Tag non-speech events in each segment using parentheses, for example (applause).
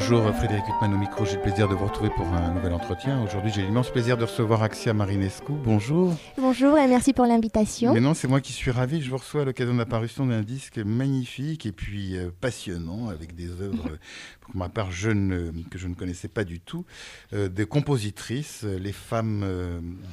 Bonjour Frédéric Huttman au micro, j'ai le plaisir de vous retrouver pour un nouvel entretien. Aujourd'hui j'ai l'immense plaisir de recevoir Axia Marinescu. Bonjour. Bonjour et merci pour l'invitation. Mais non, c'est moi qui suis ravi. Je vous reçois à l'occasion de l'apparition d'un disque magnifique et puis euh, passionnant avec des œuvres pour ma part je ne, que je ne connaissais pas du tout, euh, des compositrices, euh, les femmes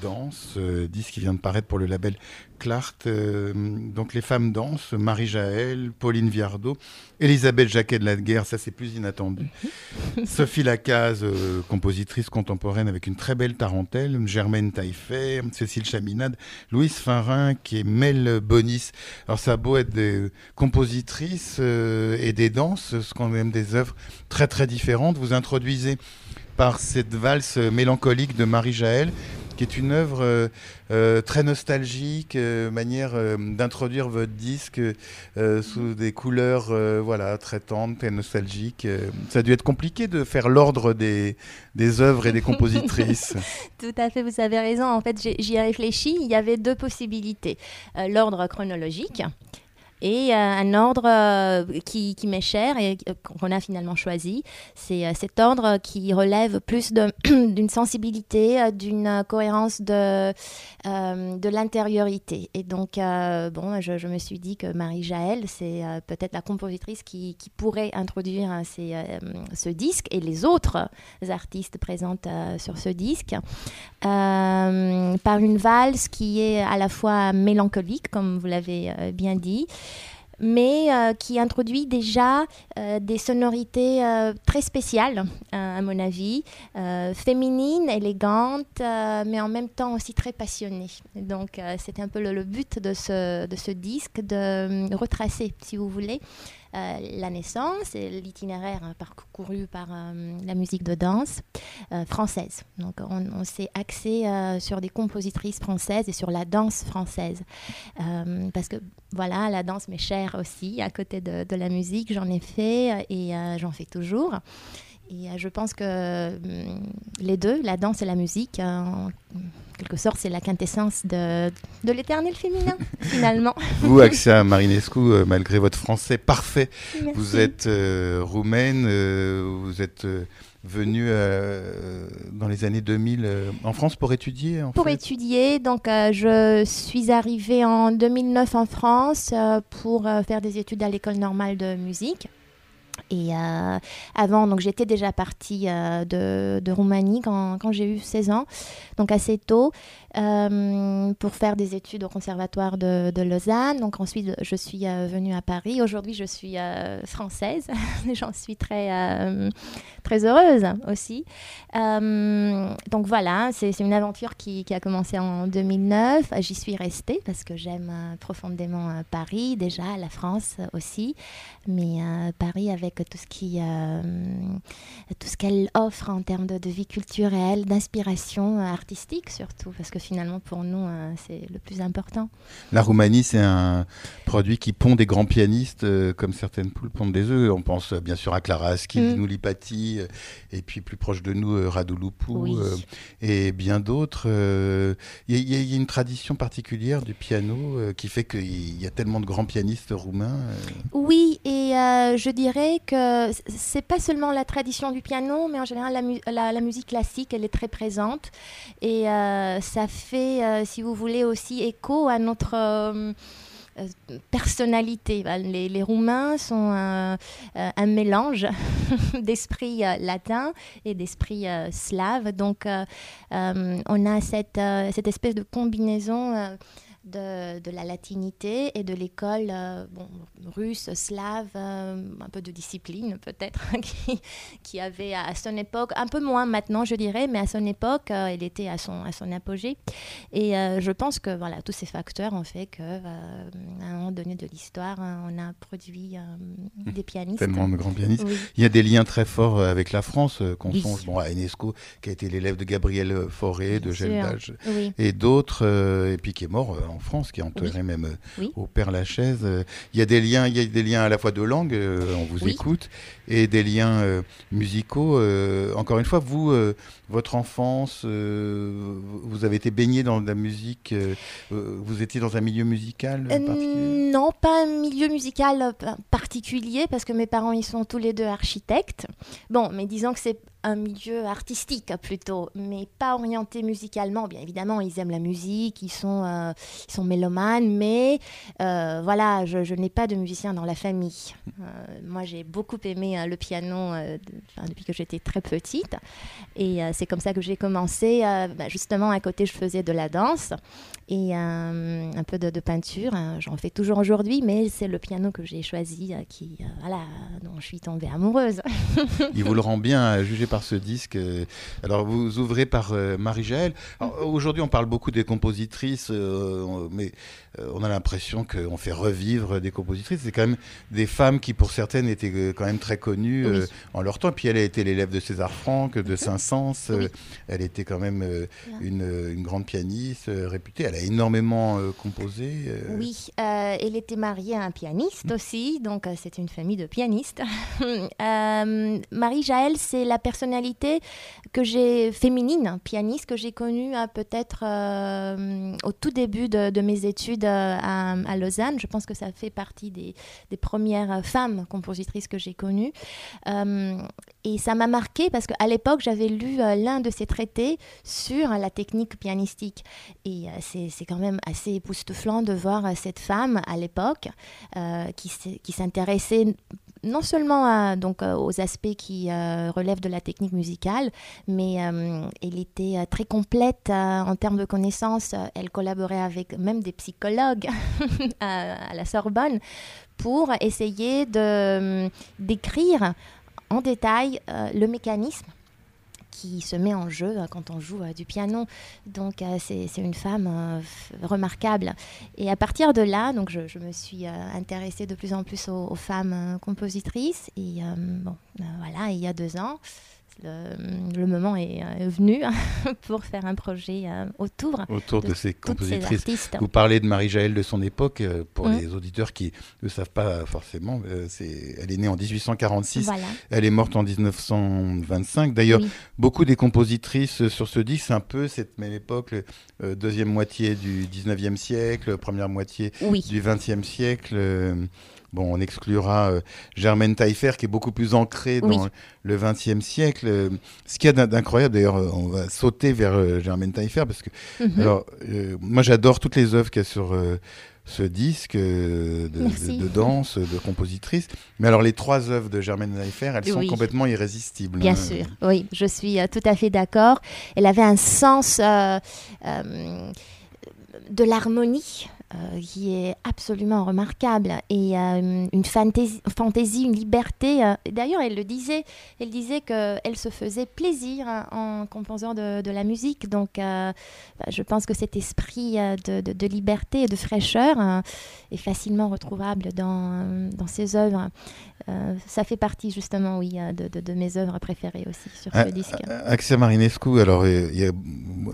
dansent, disque qui vient de paraître pour le label Clart. donc les femmes dansent, Marie Jaël, Pauline Viardot, Elisabeth Jacquet de la Guerre, ça c'est plus inattendu. (laughs) Sophie Lacaze, euh, compositrice contemporaine avec une très belle tarentelle, Germaine Taillefer, Cécile Chaminade, Louise Farin, qui est Mel Bonis. Alors ça a beau être des compositrices euh, et des danses, ce qu'on aime des œuvres très très différentes. Vous introduisez par cette valse mélancolique de Marie Jaël qui est une œuvre euh, euh, très nostalgique, euh, manière d'introduire votre disque sous des couleurs voilà, très tendres, très nostalgiques. ça a dû être compliqué de faire l'ordre des, des œuvres et des compositrices. (laughs) Tout à fait, vous avez raison. En fait, j'y ai réfléchi. Il y avait deux possibilités. l'ordre chronologique et euh, un ordre euh, qui, m'est cher et euh, qu'on a finalement choisi. C'est cet ordre qui relève plus (clears throat) d'une sensibilité, d'une cohérence de, de l'intériorité. Et donc, bon, je, me suis dit que Marie Jaël, c'est peut-être la compositrice qui, qui pourrait introduire ce disque et les autres artistes présentes sur ce disque par une valse qui est à la fois mélancolique, comme vous l'avez bien dit, mais euh, qui introduit déjà euh, des sonorités euh, très spéciales, à mon avis, féminines, élégantes, mais en même temps aussi très passionnées. Donc c'était un peu le, le, but de ce, de ce disque, de retracer, si vous voulez, euh, la naissance et l'itinéraire hein, parcouru par euh, la musique de danse euh, française. Donc on, s'est axé sur des compositrices françaises et sur la danse française. parce que voilà, la danse m'est chère aussi, à côté de la musique, j'en ai fait et j'en fais toujours. Et je pense que les deux, la danse et la musique, quelque sorte, c'est la quintessence de, de l'éternel féminin, (laughs) finalement. Vous, Axia Marinescu, euh, malgré votre français parfait, vous êtes euh, roumaine, euh, vous êtes venue dans les années 2000 en France pour étudier Pour étudier, donc je suis arrivée en 2009 en France pour faire des études à l'école normale de musique. Et euh, avant, donc j'étais déjà partie euh, de, Roumanie quand, quand j'ai eu 16 ans, donc assez tôt. Euh, pour faire des études au conservatoire de, de Lausanne. Donc ensuite, je suis venue à Paris. Aujourd'hui, je suis française. (laughs) J'en suis très, très heureuse aussi. donc voilà, c'est une aventure qui, qui, a commencé en 2009. J'y suis restée parce que j'aime profondément Paris, déjà, la France aussi. Mais Paris avec tout ce qui, tout ce qu'elle offre en termes de, de vie culturelle, d'inspiration artistique surtout, parce que finalement, pour nous, euh, c'est le plus important. La Roumanie, c'est un produit qui pond des grands pianistes, euh, comme certaines poules pondent des œufs. On pense euh, bien sûr à Clara Skidnou, mm. et puis plus proche de nous, Radouloupou, et bien d'autres. Il y, y, a une tradition particulière du piano qui fait qu'il y a tellement de grands pianistes roumains. Oui, et je dirais que c'est pas seulement la tradition du piano, mais en général, la, musique classique, elle est très présente. Et ça fait, euh, si vous voulez, aussi écho à notre euh, euh, personnalité. Les, Roumains sont un, mélange (laughs) d'esprit latin et d'esprit slave. Donc, on a cette espèce de combinaison de, la latinité et de l'école euh, russe, slave, euh, un peu de discipline peut-être, (laughs) qui, avait à son époque, un peu moins maintenant je dirais, mais à son époque, euh, elle était à son, à son apogée. Et je pense que voilà, tous ces facteurs ont fait qu'à un moment donné de l'histoire, on a produit des pianistes. Tellement de grands pianistes. Il y a des liens très forts avec la France, qu'on songe bon, à Enesco, qui a été l'élève de Gabriel Fauré, de Gel et d'autres, et puis qui est mort en France, qui est enterré même euh, Oui. au Père Lachaise. Euh, Il y a des liens, il y a des liens à la fois de langue, euh, on vous Oui. écoute, et des liens musicaux. Encore une fois, vous, votre enfance, vous avez été baigné dans la musique. vous étiez dans un milieu musical particulier? non, pas un milieu musical pa- particulier parce que mes parents ils sont tous les deux architectes. Bon, mais disons que c'est un milieu artistique plutôt, mais pas orienté musicalement. Bien évidemment, ils aiment la musique, ils sont, euh, ils sont mélomanes, mais euh, voilà, je, n'ai pas de musicien dans la famille. Euh, moi, j'ai beaucoup aimé le piano depuis que j'étais très petite, et c'est comme ça que j'ai commencé. bah, justement, à côté, je faisais de la danse et un peu de, peinture. J'en fais toujours aujourd'hui, mais c'est le piano que j'ai choisi, qui, voilà, dont je suis tombée amoureuse. Il vous le rend bien à juger par ce disque. Euh, Alors, vous ouvrez par euh, Marie-Jaël. Alors, Aujourd'hui, on parle beaucoup des compositrices, euh, mais on a l'impression qu'on fait revivre des compositrices. C'est quand même des femmes qui, pour certaines, étaient quand même très connues Oui. en leur temps. Puis elle a été l'élève de César Franck, de Saint-Saëns. Euh, Oui. Elle était quand même une, une grande pianiste réputée. Elle a énormément composé. Oui, euh, elle était mariée à un pianiste aussi, donc c'est une famille de pianistes. (laughs) Euh, Marie-Jaël, c'est la que j'ai féminine, pianiste, que j'ai connue euh, peut-être euh, au tout début de, mes études euh, à, Lausanne. Je pense que ça fait partie des, des premières femmes compositrices que j'ai connues. Et ça m'a marqué parce qu'à l'époque, j'avais lu l'un de ses traités sur la technique pianistique. Et c'est quand même assez époustouflant de voir cette femme à l'époque qui s'intéressait non seulement à, donc, euh, aux aspects qui euh, relèvent de la technique musicale, mais euh, elle était euh, très complète euh, en termes de connaissances. Euh, Elle collaborait avec même des psychologues (laughs) à, la Sorbonne pour essayer de, d'écrire en détail euh, le mécanisme qui se met en jeu euh, quand on joue euh, du piano. Donc euh, c'est une femme euh, remarquable. Et à partir de là, donc je, je me suis intéressée de plus en plus aux, femmes compositrices. Et bon, voilà, il y a deux ans, le, le moment est euh, venu (laughs) pour faire un projet euh, autour autour de, de ces compositrices. Vous parlez de Marie-Jaël de son époque, euh, pour Mm. les auditeurs qui ne savent pas forcément. elle est née en 1846, Voilà. elle est morte en 1925. D'ailleurs, Oui. beaucoup des compositrices sur ce disque, c'est un peu cette même époque, euh, deuxième moitié du 19e siècle, première moitié Oui. du 20e siècle. euh, Bon, on exclura euh, Germaine Taillefer, qui est beaucoup plus ancrée dans Oui. le 20e siècle. Euh, ce qu'il y a d'in- d'incroyable, d'ailleurs, euh, on va sauter vers Germaine Taillefer, parce que Mhm. alors, moi, j'adore toutes les œuvres qu'il y a sur ce disque de, Merci. de- de danse, de compositrice. Mais alors, les trois œuvres de Germaine Taillefer, elles sont complètement irrésistibles. Bien hein. sûr, oui, je suis tout à fait d'accord. Elle avait un sens de l'harmonie euh, qui est absolument remarquable et euh, une fantaisie, fantaisie, une liberté. euh. D'ailleurs, elle le disait, elle disait qu'elle se faisait plaisir hein, en composant de, de la musique. Donc, bah, je pense que cet esprit de, de- de liberté et de fraîcheur est facilement retrouvable dans, dans ses œuvres. Ça fait partie justement, oui, de, mes œuvres préférées aussi sur ce disque. Axia Marinescu, alors il y a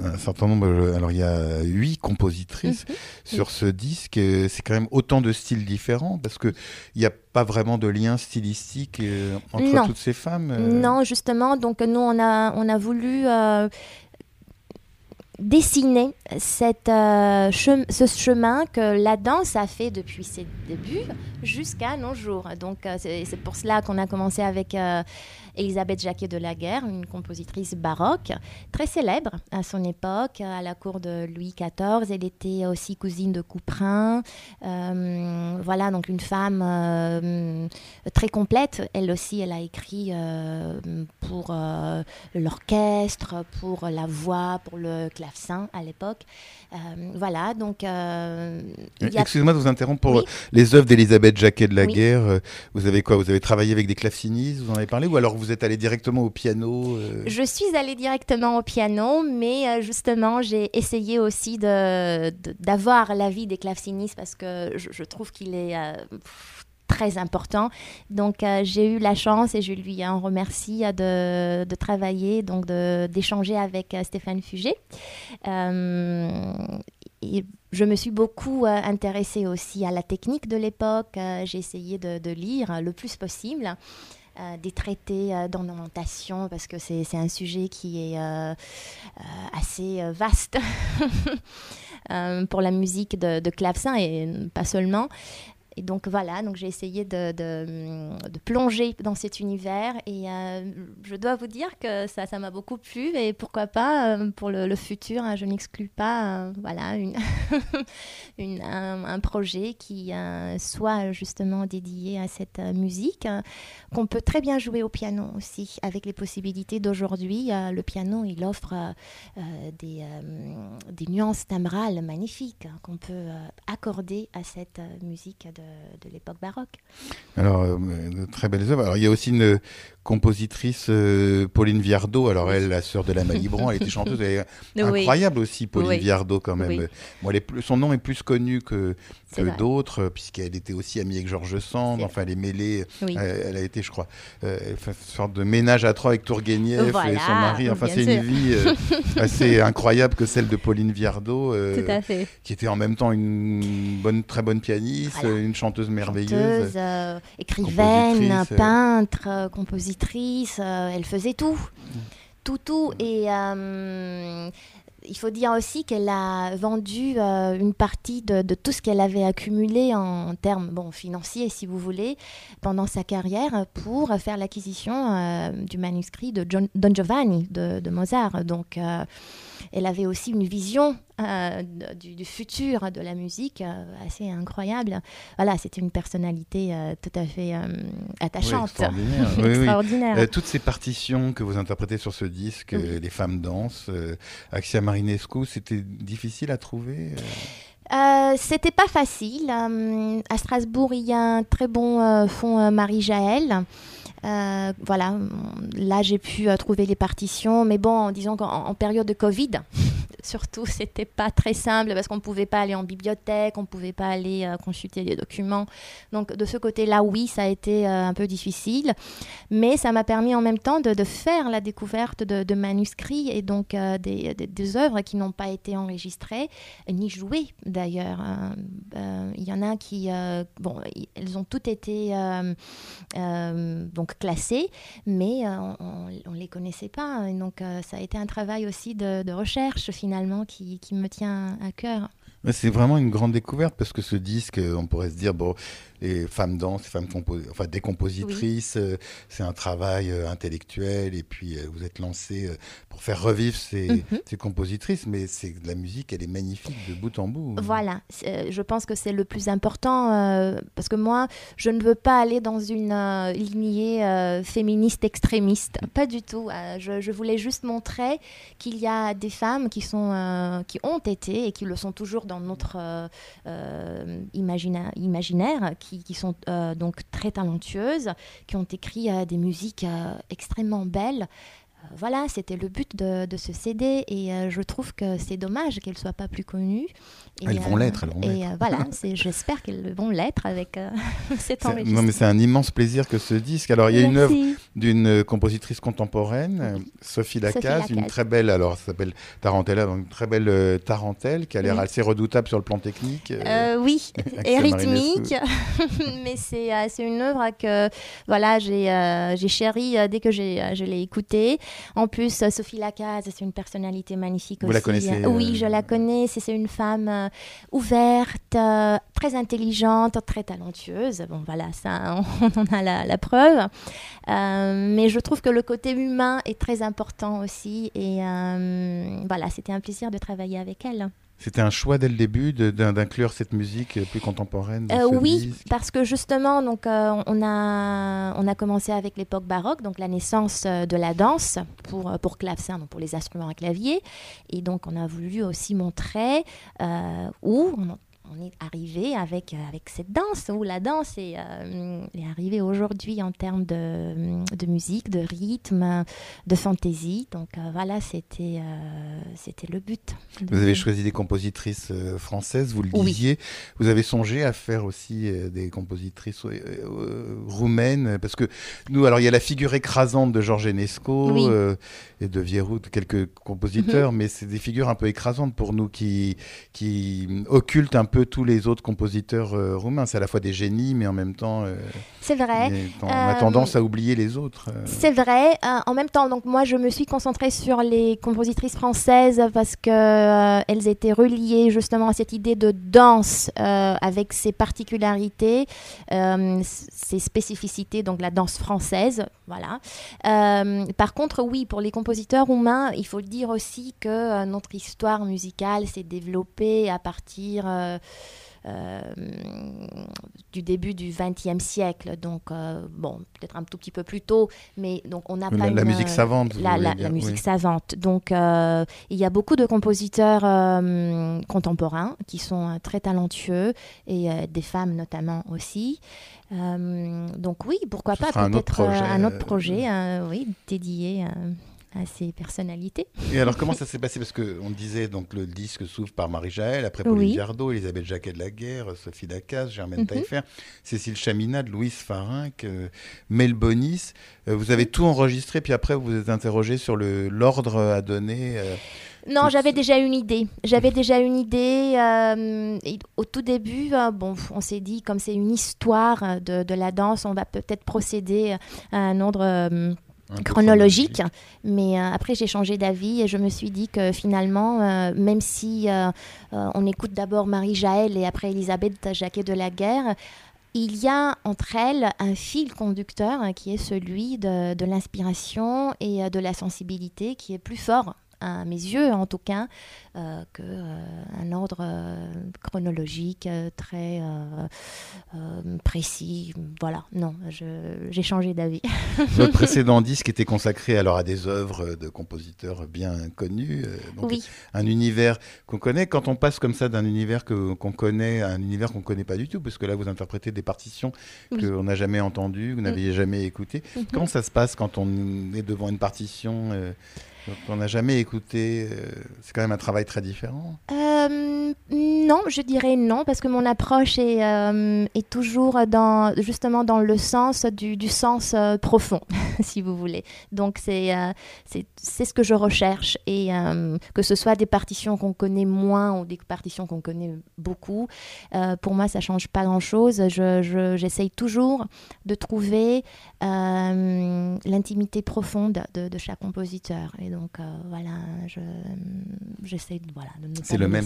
un certain nombre, euh, alors il y a huit compositrices Mhm. sur ce disque. C'est quand même autant de styles différents parce que il n'y a pas vraiment de lien stylistique euh, entre Non. toutes ces femmes. euh? Non, justement, donc nous, on a, on a voulu euh, dessiner cette, euh, chem- ce chemin que la danse a fait depuis ses débuts jusqu'à nos jours. Donc, euh, c'est c'est pour cela qu'on a commencé avec euh, Elisabeth Jacquet de la Guerre, une compositrice baroque très célèbre à son époque, à la cour de Louis XIV. Elle était aussi cousine de Couperin. Euh, voilà, donc une femme euh, très complète. Elle aussi, elle a écrit euh, pour l'orchestre, pour la voix, pour le clavecin à l'époque. Voilà, donc Excusez-moi de vous interrompre pour Oui. les œuvres d'Elisabeth Jacquet de la Oui. Guerre. Vous avez quoi? Vous avez travaillé avec des clavecinistes? Vous en avez parlé? Ou alors vous êtes allé directement au piano euh, Je suis allée directement au piano, mais euh, justement, j'ai essayé aussi de- de- d'avoir l'avis des clavecinistes parce que je, trouve qu'il est euh, très important. Donc, j'ai eu la chance et je lui en remercie de, de travailler, donc de- d'échanger avec Stéphane Fugé. Je me suis beaucoup intéressée aussi à la technique de l'époque. J'ai essayé de, de, lire le plus possible. Des traités d'ornementation parce que c'est un sujet qui est assez vaste (laughs) pour la musique de, de clavecin et pas seulement. Et donc voilà, donc j'ai essayé de, de, plonger dans cet univers et euh, je dois vous dire que ça, ça m'a beaucoup plu et pourquoi pas euh, pour le, futur, hein, je n'exclus pas euh, voilà une, (laughs) une un, projet qui soit justement dédié à cette musique qu'on peut très bien jouer au piano aussi avec les possibilités d'aujourd'hui. le piano, il offre des, des nuances timbrales magnifiques hein, qu'on peut accorder à cette musique de de, l'époque baroque. Alors, euh, de très belles œuvres. Alors, il y a aussi une compositrice, euh, Pauline Viardot. Alors, elle, la sœur de la Malibran, (laughs) elle était chanteuse. Elle est incroyable aussi, Pauline Viardot, quand même. Bon, son nom est plus connu que, d'autres, puisqu'elle était aussi amie avec Georges Sand. Enfin, elle est mêlée. Elle, a été, je crois, euh, une sorte de ménage à trois avec Tourguenieff et son mari. Enfin, c'est une vie (laughs) assez incroyable que celle de Pauline Viardot, qui était en même temps une bonne, très bonne pianiste, une chanteuse merveilleuse. Euh, écrivaine, euh. peintre, euh, compositrice, elle faisait tout. Mm. Tout, tout. Et il faut dire aussi qu'elle a vendu une partie de, tout ce qu'elle avait accumulé en, termes bon, financiers, si vous voulez, pendant sa carrière pour faire l'acquisition du manuscrit de Don Giovanni de, Mozart. Donc, elle avait aussi une vision euh, du, futur de la musique euh, assez incroyable. Voilà, c'était une personnalité euh, tout à fait attachante. extraordinaire. (laughs) toutes ces partitions que vous interprétez sur ce disque, Les femmes dansent, Axia Marinescu, c'était difficile à trouver c'était pas facile. à Strasbourg, il y a un très bon fond Marie-Jaël. Euh, voilà, là j'ai pu euh, trouver les partitions, mais bon, disons qu'en période de Covid, (laughs) surtout, c'était pas très simple parce qu'on pouvait pas aller en bibliothèque, on pouvait pas aller euh, consulter les documents. Donc de ce côté-là, oui, ça a été un peu difficile, mais ça m'a permis en même temps de, faire la découverte de, manuscrits et donc des, des, œuvres qui n'ont pas été enregistrées ni jouées d'ailleurs. Il y en a qui, bon, elles ont toutes été donc classés, mais euh, on ne les connaissait pas. Et donc euh, ça a été un travail aussi de, recherche finalement qui, qui me tient à cœur. C'est vraiment une grande découverte parce que ce disque, on pourrait se dire, bon, les femmes dansent, les femmes enfin des compositrices, euh, c'est un travail euh, intellectuel et puis euh, vous êtes lancé pour faire revivre ces, mhm. ces compositrices, mais c'est la musique, elle est magnifique de bout en bout. Voilà, je pense que c'est le plus important parce que moi, je ne veux pas aller dans une lignée féministe extrémiste, pas du tout. Je, je, voulais juste montrer qu'il y a des femmes qui sont, qui ont été et qui le sont toujours dans notre imaginaire, imaginaire qui qui, sont euh, donc très talentueuses, qui ont écrit euh, des musiques euh, extrêmement belles. Voilà, c'était le but de, ce CD et je trouve que c'est dommage qu'elles ne soient pas plus connues. elles vont l'être, elles vont Et voilà, (laughs) j'espère qu'elles vont l'être avec (laughs) cet enregistrement. Non, mais c'est un immense plaisir que ce disque. Alors, il y a une œuvre d'une compositrice contemporaine, Sophie Lacaze, une très belle, alors ça s'appelle Tarantella, donc une très belle tarentelle qui a l'air assez redoutable sur le plan technique. oui, (laughs) et rythmique. mais c'est euh, une œuvre que voilà j'ai euh, j'ai chéri euh, dès que je l'ai écoutée. En plus, Sophie Lacaze, c'est une personnalité magnifique Vous aussi. la connaissez Oui, je la connais. C'est une femme ouverte, très intelligente, très talentueuse. Bon, voilà, ça, (laughs) on en a la, la preuve. mais je trouve que le côté humain est très important aussi. Et voilà, c'était un plaisir de travailler avec elle. C'était un choix dès le début d'inclure cette musique plus contemporaine euh, Oui, parce que justement, donc, euh, on, a, on a commencé avec l'époque baroque, donc la naissance euh, de la danse pour, pour clavecin, donc pour les instruments à clavier. Et donc, on a voulu aussi montrer où on est arrivé avec, avec cette danse, où la danse est, est arrivée aujourd'hui en termes de, de, musique, de rythme, de fantaisie. Donc voilà, c'était c'était le but. Vous avez choisi des compositrices françaises, vous le disiez. Vous avez songé à faire aussi des compositrices roumaines Parce que nous, alors il y a la figure écrasante de Georges Enesco et de Vierou, quelques compositeurs, mhm. mais c'est des figures un peu écrasantes pour nous qui, qui occultent un peu tous les autres compositeurs euh, roumains. C'est à la fois des génies, mais en même temps. Euh, c'est vrai. On a tendance à oublier les autres. Euh. C'est vrai. en même temps, donc moi, je me suis concentrée sur les compositrices françaises parce que elles étaient reliées justement à cette idée de danse avec ses particularités, ses spécificités, donc la danse française. Voilà. par contre, oui, pour les compositeurs roumains, il faut dire aussi que notre histoire musicale s'est développée à partir euh, euh, du début du XXe siècle. Donc, euh, bon, peut-être un tout petit peu plus tôt, mais donc on n'a pas la musique savante. La, la, musique savante. Donc, il y a beaucoup de compositeurs contemporains qui sont très talentueux et des femmes notamment aussi. donc oui, pourquoi pas peut-être un, autre projet, oui, dédié à ces personnalités. Et alors, comment ça s'est passé? Parce qu'on disait, donc, le disque s'ouvre par Marie-Jaël, après Pauline oui. Elisabeth Jacquet de la Guerre, Sophie Lacasse, Germaine mm Taillefer, Cécile Chaminade, Louise Farinck, euh, Mel Bonis. Euh, vous avez tout enregistré, puis après, vous vous êtes interrogé sur l'ordre à donner euh, non, j'avais déjà une idée. J'avais déjà une idée. au tout début, bon, on s'est dit, comme c'est une histoire de, de, la danse, on va peut-être procéder à un ordre chronologique. Mais euh, après, j'ai changé d'avis et je me suis dit que finalement, euh, même si euh, on écoute d'abord Marie-Jaël et après Elisabeth Jacquet de la Guerre, il y a entre elles un fil conducteur qui est celui de, de l'inspiration et de la sensibilité qui est plus fort à mes yeux en tout cas, euh, qu'un euh, ordre euh, chronologique très précis. Voilà, non, j'ai changé d'avis. (laughs) Votre précédent disque était consacré alors à des œuvres de compositeurs bien connus, donc oui. un univers qu'on connaît. Quand on passe comme ça d'un univers qu'on connaît à un univers qu'on ne connaît pas du tout, parce que là vous interprétez des partitions qu'on n'a jamais entendues, vous n'aviez mm. jamais écoutées. Mm-hmm. Comment ça se passe quand on est devant une partition on n'a jamais écouté. Euh, c'est quand même un travail très différent. Euh, non, je dirais non, parce que mon approche est, euh, toujours dans, justement dans le sens du sens profond, (laughs) (laughs) si vous voulez. Donc c'est c'est ce que je recherche. Et que ce soit des partitions qu'on connaît moins ou des partitions qu'on connaît beaucoup, pour moi, ça change pas grand-chose. J'essaye je, toujours de trouver l'intimité profonde de, de, chaque compositeur. Et donc euh, voilà, j'essaie de, voilà, de C'est le même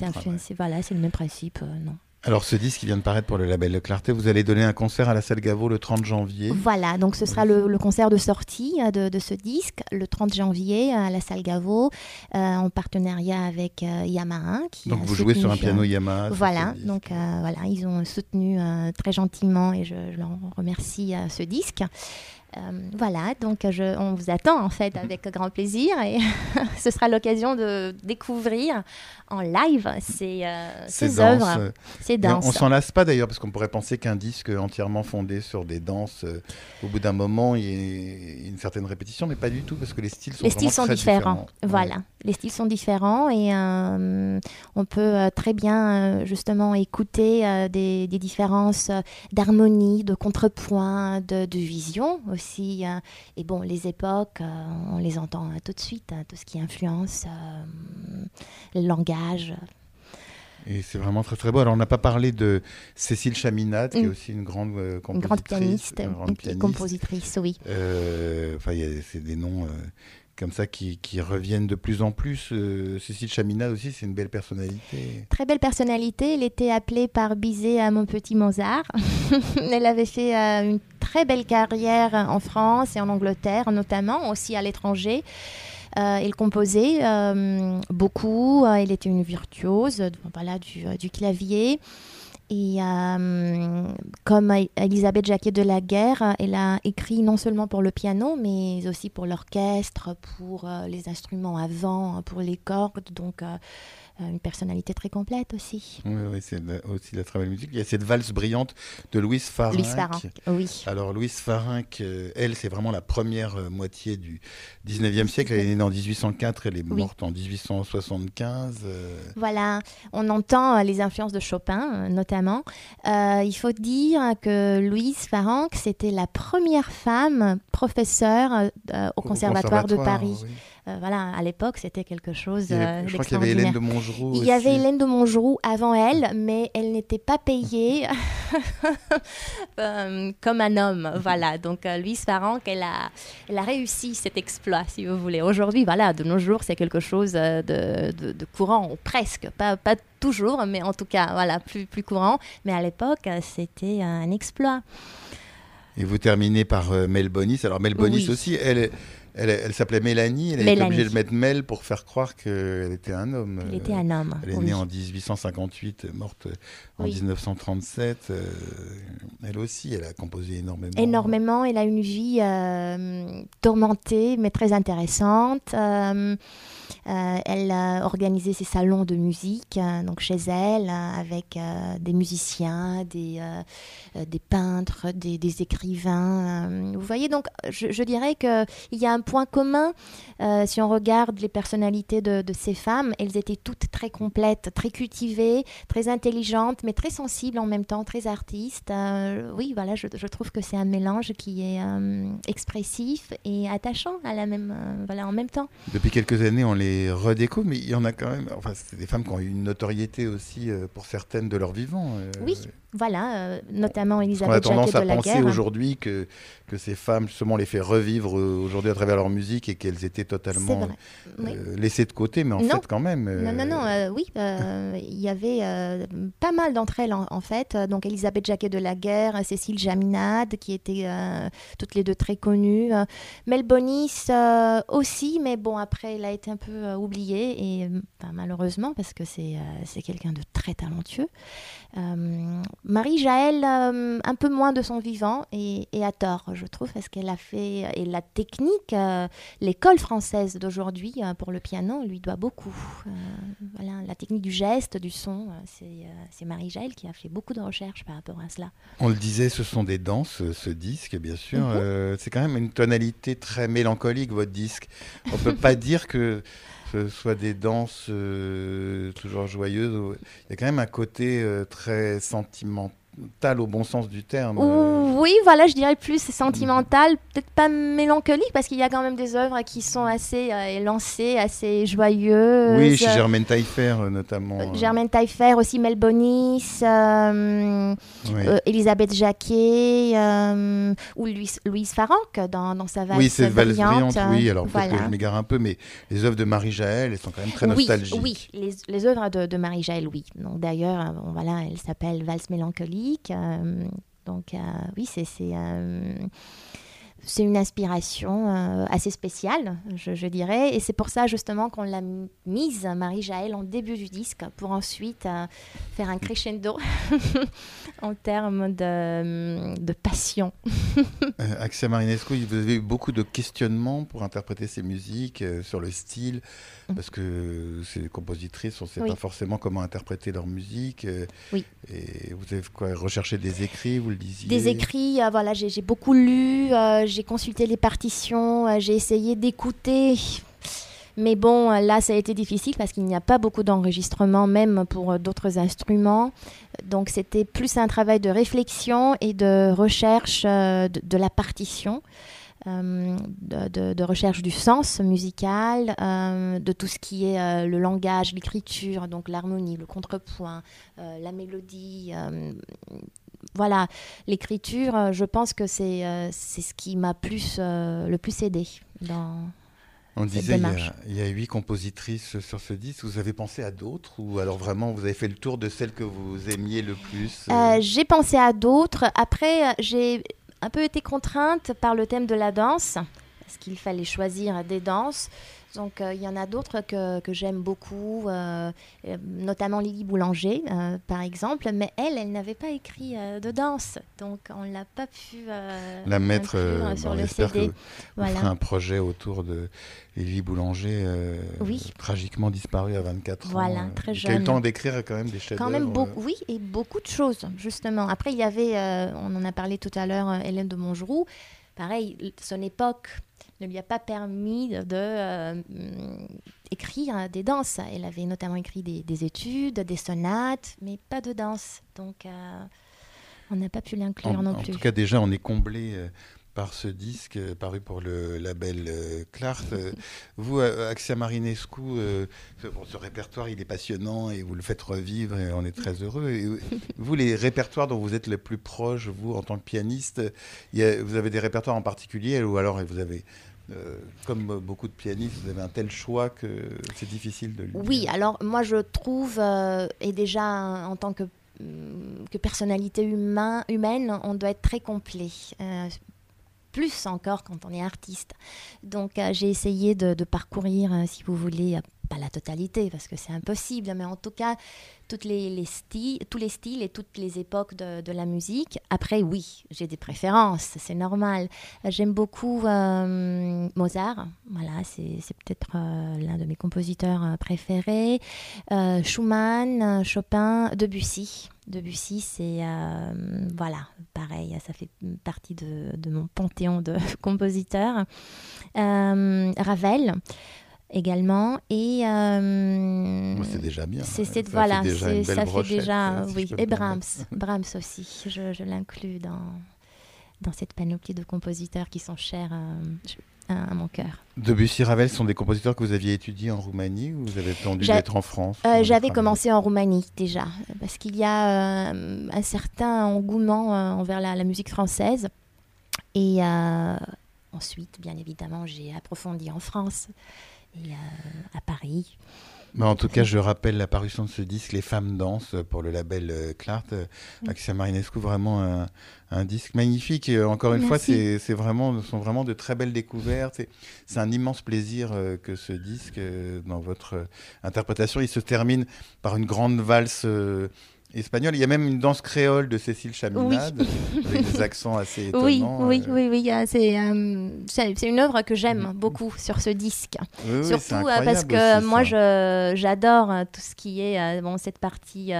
Voilà, c'est le même principe, euh, non. Alors ce disque qui vient de paraître pour le label de Clarté, vous allez donner un concert à la salle Gaveau le 30 janvier. Voilà, donc ce sera le, concert de sortie euh, de, de, ce disque le 30 janvier à la salle Gaveau en partenariat avec Yamaha. Qui donc vous jouez sur un piano Yamaha. Voilà, donc voilà, ils ont soutenu très gentiment et je, je leur remercie ce disque. Euh, voilà, donc je, on vous attend en fait avec grand plaisir et (laughs) ce sera l'occasion de découvrir en live ces, euh, ces, œuvres, ces danses. On, s'en lasse pas d'ailleurs parce qu'on pourrait penser qu'un disque entièrement fondé sur des danses, euh, au bout d'un moment, il y a une certaine répétition, mais pas du tout parce que les styles sont, les styles sont différents. Voilà, les styles sont différents et on peut très bien justement écouter des, des, différences d'harmonie, de contrepoint, de, de vision aussi euh, et bon, les époques, euh, on les entend euh, tout de suite, hein, tout ce qui influence le langage. Et c'est vraiment très très beau. Alors on n'a pas parlé de Cécile Chaminade, qui est mm. aussi une grande compositrice. Une grande pianiste, une, grande pianiste. compositrice, oui. Enfin, c'est des noms comme ça qui, reviennent de plus en plus. Euh, Cécile Chaminade aussi, c'est une belle personnalité. Très belle personnalité. Elle était appelée par Bizet à mon petit Mozart. (laughs) elle avait fait euh, une très belle carrière en France et en Angleterre, notamment, aussi à l'étranger. Euh, elle composait beaucoup. elle était une virtuose voilà, du clavier. Et euh, comme Elisabeth Jacquet de la Guerre, elle a écrit non seulement pour le piano, mais aussi pour l'orchestre, pour euh, les instruments à vent, pour les cordes. Donc, euh, une personnalité très complète aussi. Oui, oui c'est aussi la travail musique. Il y a cette valse brillante de Louise Farinck. Louise Farinck, oui. Alors Louise Farinck, euh, elle, c'est vraiment la première euh, moitié du 19e siècle. Elle est née en 1804, elle est morte en 1875. Voilà, on entend les influences de Chopin notamment. il faut dire que Louise Farinck, c'était la première femme professeure au, conservatoire, de Paris. Euh, voilà, à l'époque, c'était quelque chose euh, Je crois qu'il y avait Hélène de Il y avait Hélène de Montgeroux avant elle, mais elle n'était pas payée (laughs) euh, comme un homme. Voilà, donc Louise Farranc, elle a, elle a réussi cet exploit, si vous voulez. Aujourd'hui, voilà, de nos jours, c'est quelque chose de, de, courant, ou presque, pas, pas toujours, mais en tout cas, voilà, plus, plus courant. Mais à l'époque, c'était un exploit. Et vous terminez par Mel Bonis. Alors Mel Bonis aussi, elle, elle, s'appelait Mélanie, elle était obligée de mettre Mel pour faire croire qu'elle était un homme. Elle était un homme. Elle est née en 1858, morte en 1937. Euh, elle aussi, elle a composé énormément. Énormément, elle a une vie euh, tourmentée, mais très intéressante. Euh, elle a organisé ses salons de musique euh, donc chez elle euh, avec des musiciens, des, des peintres, des, écrivains. vous voyez, donc je, dirais qu'il y a un point commun si on regarde les personnalités de, ces femmes. Elles étaient toutes très complètes, très cultivées, très intelligentes, mais très sensibles en même temps, très artistes. oui, voilà, je, je trouve que c'est un mélange qui est expressif et attachant à la même, voilà, en même temps. Depuis quelques années, on les redécouvre, mais il y en a quand même. Enfin, c'est des femmes qui ont eu une notoriété aussi euh, pour certaines de leur vivant. Euh, oui, voilà, euh, notamment Elisabeth On a tendance à penser aujourd'hui que, que ces femmes, justement, les fait revivre aujourd'hui à travers leur musique et qu'elles étaient totalement laissées de côté, mais en fait, quand même. Non, non, non, oui, il y avait pas mal d'entre elles, en, fait. Donc, Elisabeth Jacquet de la Guerre, Cécile Jaminade, qui étaient toutes les deux très connues. Mel Bonis aussi, mais bon, après, elle a été un peu oubliée, et malheureusement, parce que c'est c'est quelqu'un de très talentueux. Marie-Jaël, euh, un peu moins de son vivant, et, à tort, je trouve, parce qu'elle a fait, et la technique, euh, l'école française d'aujourd'hui euh, pour le piano lui doit beaucoup. voilà, la technique du geste, du son, c'est Marie-Jaël qui a fait beaucoup de recherches par rapport à cela. On le disait, ce sont des danses, ce disque, bien sûr. Mhm. c'est quand même une tonalité très mélancolique, votre disque. On ne peut pas (laughs) dire que soit des danses euh, toujours joyeuses. Il y a quand même un côté euh, très sentimental sentimental au bon sens du terme. Oui, voilà, je dirais plus sentimental, peut-être pas mélancolique, parce qu'il y a quand même des œuvres qui sont assez euh, élancées, assez joyeuses. Oui, chez Germaine Taillefer euh, notamment. Euh, Germaine Taillefer, aussi Mel Bonis, Elisabeth Jacquet, ou Louise, Louise Farranc dans, dans, sa valse Oui, c'est valse brillante, oui, alors peut-être que je m'égare un peu, mais les œuvres de Marie-Jaël, elles sont quand même très nostalgiques. Oui, les, les œuvres de, de Marie-Jaël, oui. D'ailleurs, voilà, elle s'appelle Valse mélancolique euh, donc euh, oui, c'est euh, c'est une inspiration assez spéciale, je, dirais. Et c'est pour ça justement qu'on l'a mise, Marie-Jaël, en début du disque, pour ensuite faire un crescendo (laughs) en termes de, de passion. (laughs) Axia Marinescu, vous avez eu beaucoup de questionnements pour interpréter ces musiques, sur le style, Mm. parce que ces compositrices, on ne sait pas forcément comment interpréter leur musique. Euh, oui. Et vous avez quoi recherché des écrits, vous le disiez? Des écrits, euh, voilà, j'ai beaucoup lu, euh, j'ai consulté les partitions, j'ai essayé d'écouter. Mais bon, là, ça a été difficile parce qu'il n'y a pas beaucoup d'enregistrements, même pour d'autres instruments. Donc, c'était plus un travail de réflexion et de recherche de la partition. Euh, de, recherche du sens musical, euh, de tout ce qui est euh, le langage, l'écriture, donc l'harmonie, le contrepoint, la mélodie. Voilà, l'écriture, je pense que c'est c'est ce qui m'a plus, le plus aidé dans. On disait il y, a, huit compositrices sur ce disque. Vous avez pensé à d'autres ou alors vraiment vous avez fait le tour de celles que vous aimiez le plus J'ai pensé à d'autres. Après, j'ai un peu été contrainte par le thème de la danse, parce qu'il fallait choisir des danses. Donc il y en a d'autres que, que j'aime beaucoup, notamment Lily Boulanger, par exemple. Mais elle, elle n'avait pas écrit de danse, donc on l'a pas pu la mettre sur le CD. Que voilà. un projet autour de Lily Boulanger, tragiquement disparue à 24 ans. Voilà, très jeune. Qui a eu le temps d'écrire quand même des chefs Quand même beaucoup, oui, et beaucoup de choses, justement. Après, il y avait, on en a parlé tout à l'heure, Hélène de Montgeroux pareil, son époque ne lui a pas permis de, euh, écrire des danses. Elle avait notamment écrit des, études, des sonates, mais pas de danse. Donc, euh, on n'a pas pu l'inclure non plus. En tout cas, déjà, on est comblé euh, par ce disque euh, paru pour le label euh, Clart. Euh, (laughs) vous, Axia Marinescu, ce répertoire, il est passionnant et vous le faites revivre et on est très heureux. Et (laughs) vous, les répertoires dont vous êtes le plus proche, vous, en tant que pianiste, vous avez des répertoires en particulier ou alors vous avez comme beaucoup de pianistes, vous avez un tel choix que c'est difficile de le Oui, alors moi je trouve, et déjà en tant que, mm, que personnalité humaine, on doit être très complet plus encore quand on est artiste. Donc euh, j'ai essayé de, parcourir, euh, si vous voulez, pas la totalité parce que c'est impossible, mais en tout cas toutes les, styles, tous les styles et toutes les époques de, la musique. Après, oui, j'ai des préférences, c'est normal. J'aime beaucoup Mozart, voilà, c'est peut-être l'un de mes compositeurs préférés. Schumann, Chopin, Debussy. Debussy, c'est voilà, pareil, ça fait partie de, mon panthéon de (laughs) compositeurs. Ravel également. Et c'est déjà bien. C'est, voilà, ça fait déjà, oui. et Brahms, Brahms aussi. Je, je l'inclus dans dans cette panoplie de compositeurs qui sont chers à, mon cœur. Debussy, Ravel sont des compositeurs que vous aviez étudiés en Roumanie ou vous avez attendu d'être en France euh, J'avais commencé en Roumanie déjà, parce qu'il y a euh, un certain engouement euh, envers la, la, musique française. Et ensuite, bien évidemment, j'ai approfondi en France et à Paris. Mais en tout cas, je rappelle l'apparition de ce disque, Les femmes dansent, pour le label euh, Clart. Euh, Axia Marinescu, vraiment un, disque magnifique. Et euh, encore une fois, c'est vraiment, ce sont vraiment de très belles découvertes. C'est un immense plaisir que ce disque, dans votre interprétation, il se termine par une grande valse espagnol. Il y a même une danse créole de Cécile Chaminade, avec des (laughs) accents assez étonnants. Oui, oui, euh. oui, oui. Euh, c'est une œuvre que j'aime beaucoup sur ce disque. Surtout euh, parce que moi, j'adore tout ce qui est bon, cette partie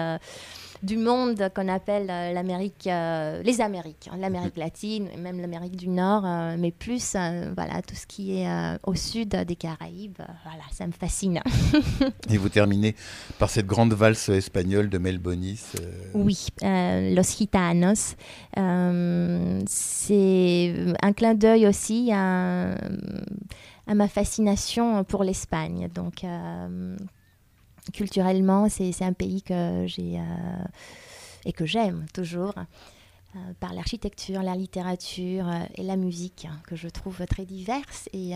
du monde qu'on appelle euh, l'Amérique, euh, les Amériques, hein, l'Amérique latine, même l'Amérique du Nord, euh, mais plus voilà tout ce qui est au sud des Caraïbes. voilà, ça me fascine. (laughs) Et vous terminez par cette grande valse espagnole de Mel Bonis. Oui, Los Gitanos. c'est un clin d'œil aussi à, à, ma fascination pour l'Espagne. Donc culturellement, c'est un pays que j'ai euh, et que j'aime toujours. Euh, par l'architecture, la littérature euh, et la musique, hein, que je trouve très diverses et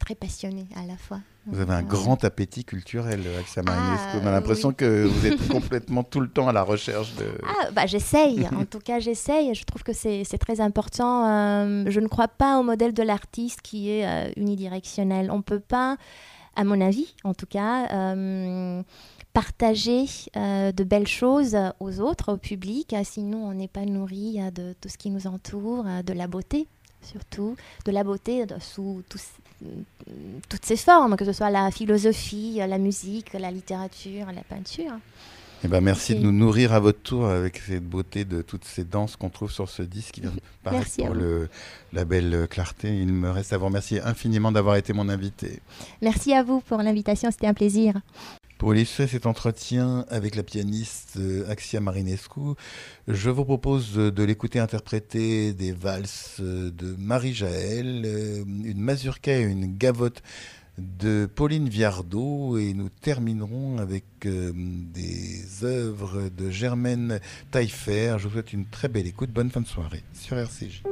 très passionnées à la fois. Vous avez un grand appétit culturel, Axel ah, On a l'impression que (laughs) vous êtes complètement tout le temps à la recherche de... Ah, bah, j'essaye, (laughs) en tout cas j'essaye. Je trouve que c'est très important. je ne crois pas au modèle de l'artiste qui est unidirectionnel. On ne peut pas à mon avis en tout cas, euh, partager euh, de belles choses aux autres, au public, sinon on n'est pas nourri euh, de tout ce qui nous entoure, de la beauté surtout, de la beauté sous toutes ses formes, que ce soit la philosophie, la musique, la littérature, la peinture. Eh ben, merci de nous nourrir à votre tour avec cette beauté de toutes ces danses qu'on trouve sur ce disque qui vient de (laughs) paraître pour le label Clarté. Il me reste à vous remercier infiniment d'avoir été mon invité. Merci à vous pour l'invitation, c'était un plaisir. Pour illustrer cet entretien avec la pianiste euh, Axia Marinescu, je vous propose de l'écouter interpréter des valses de Marie-Jaël, euh, une mazurka et une gavotte de Pauline Viardot et nous terminerons avec euh, des œuvres de Germaine Taillefer. Je vous souhaite une très belle écoute. Bonne fin de soirée sur RCJ.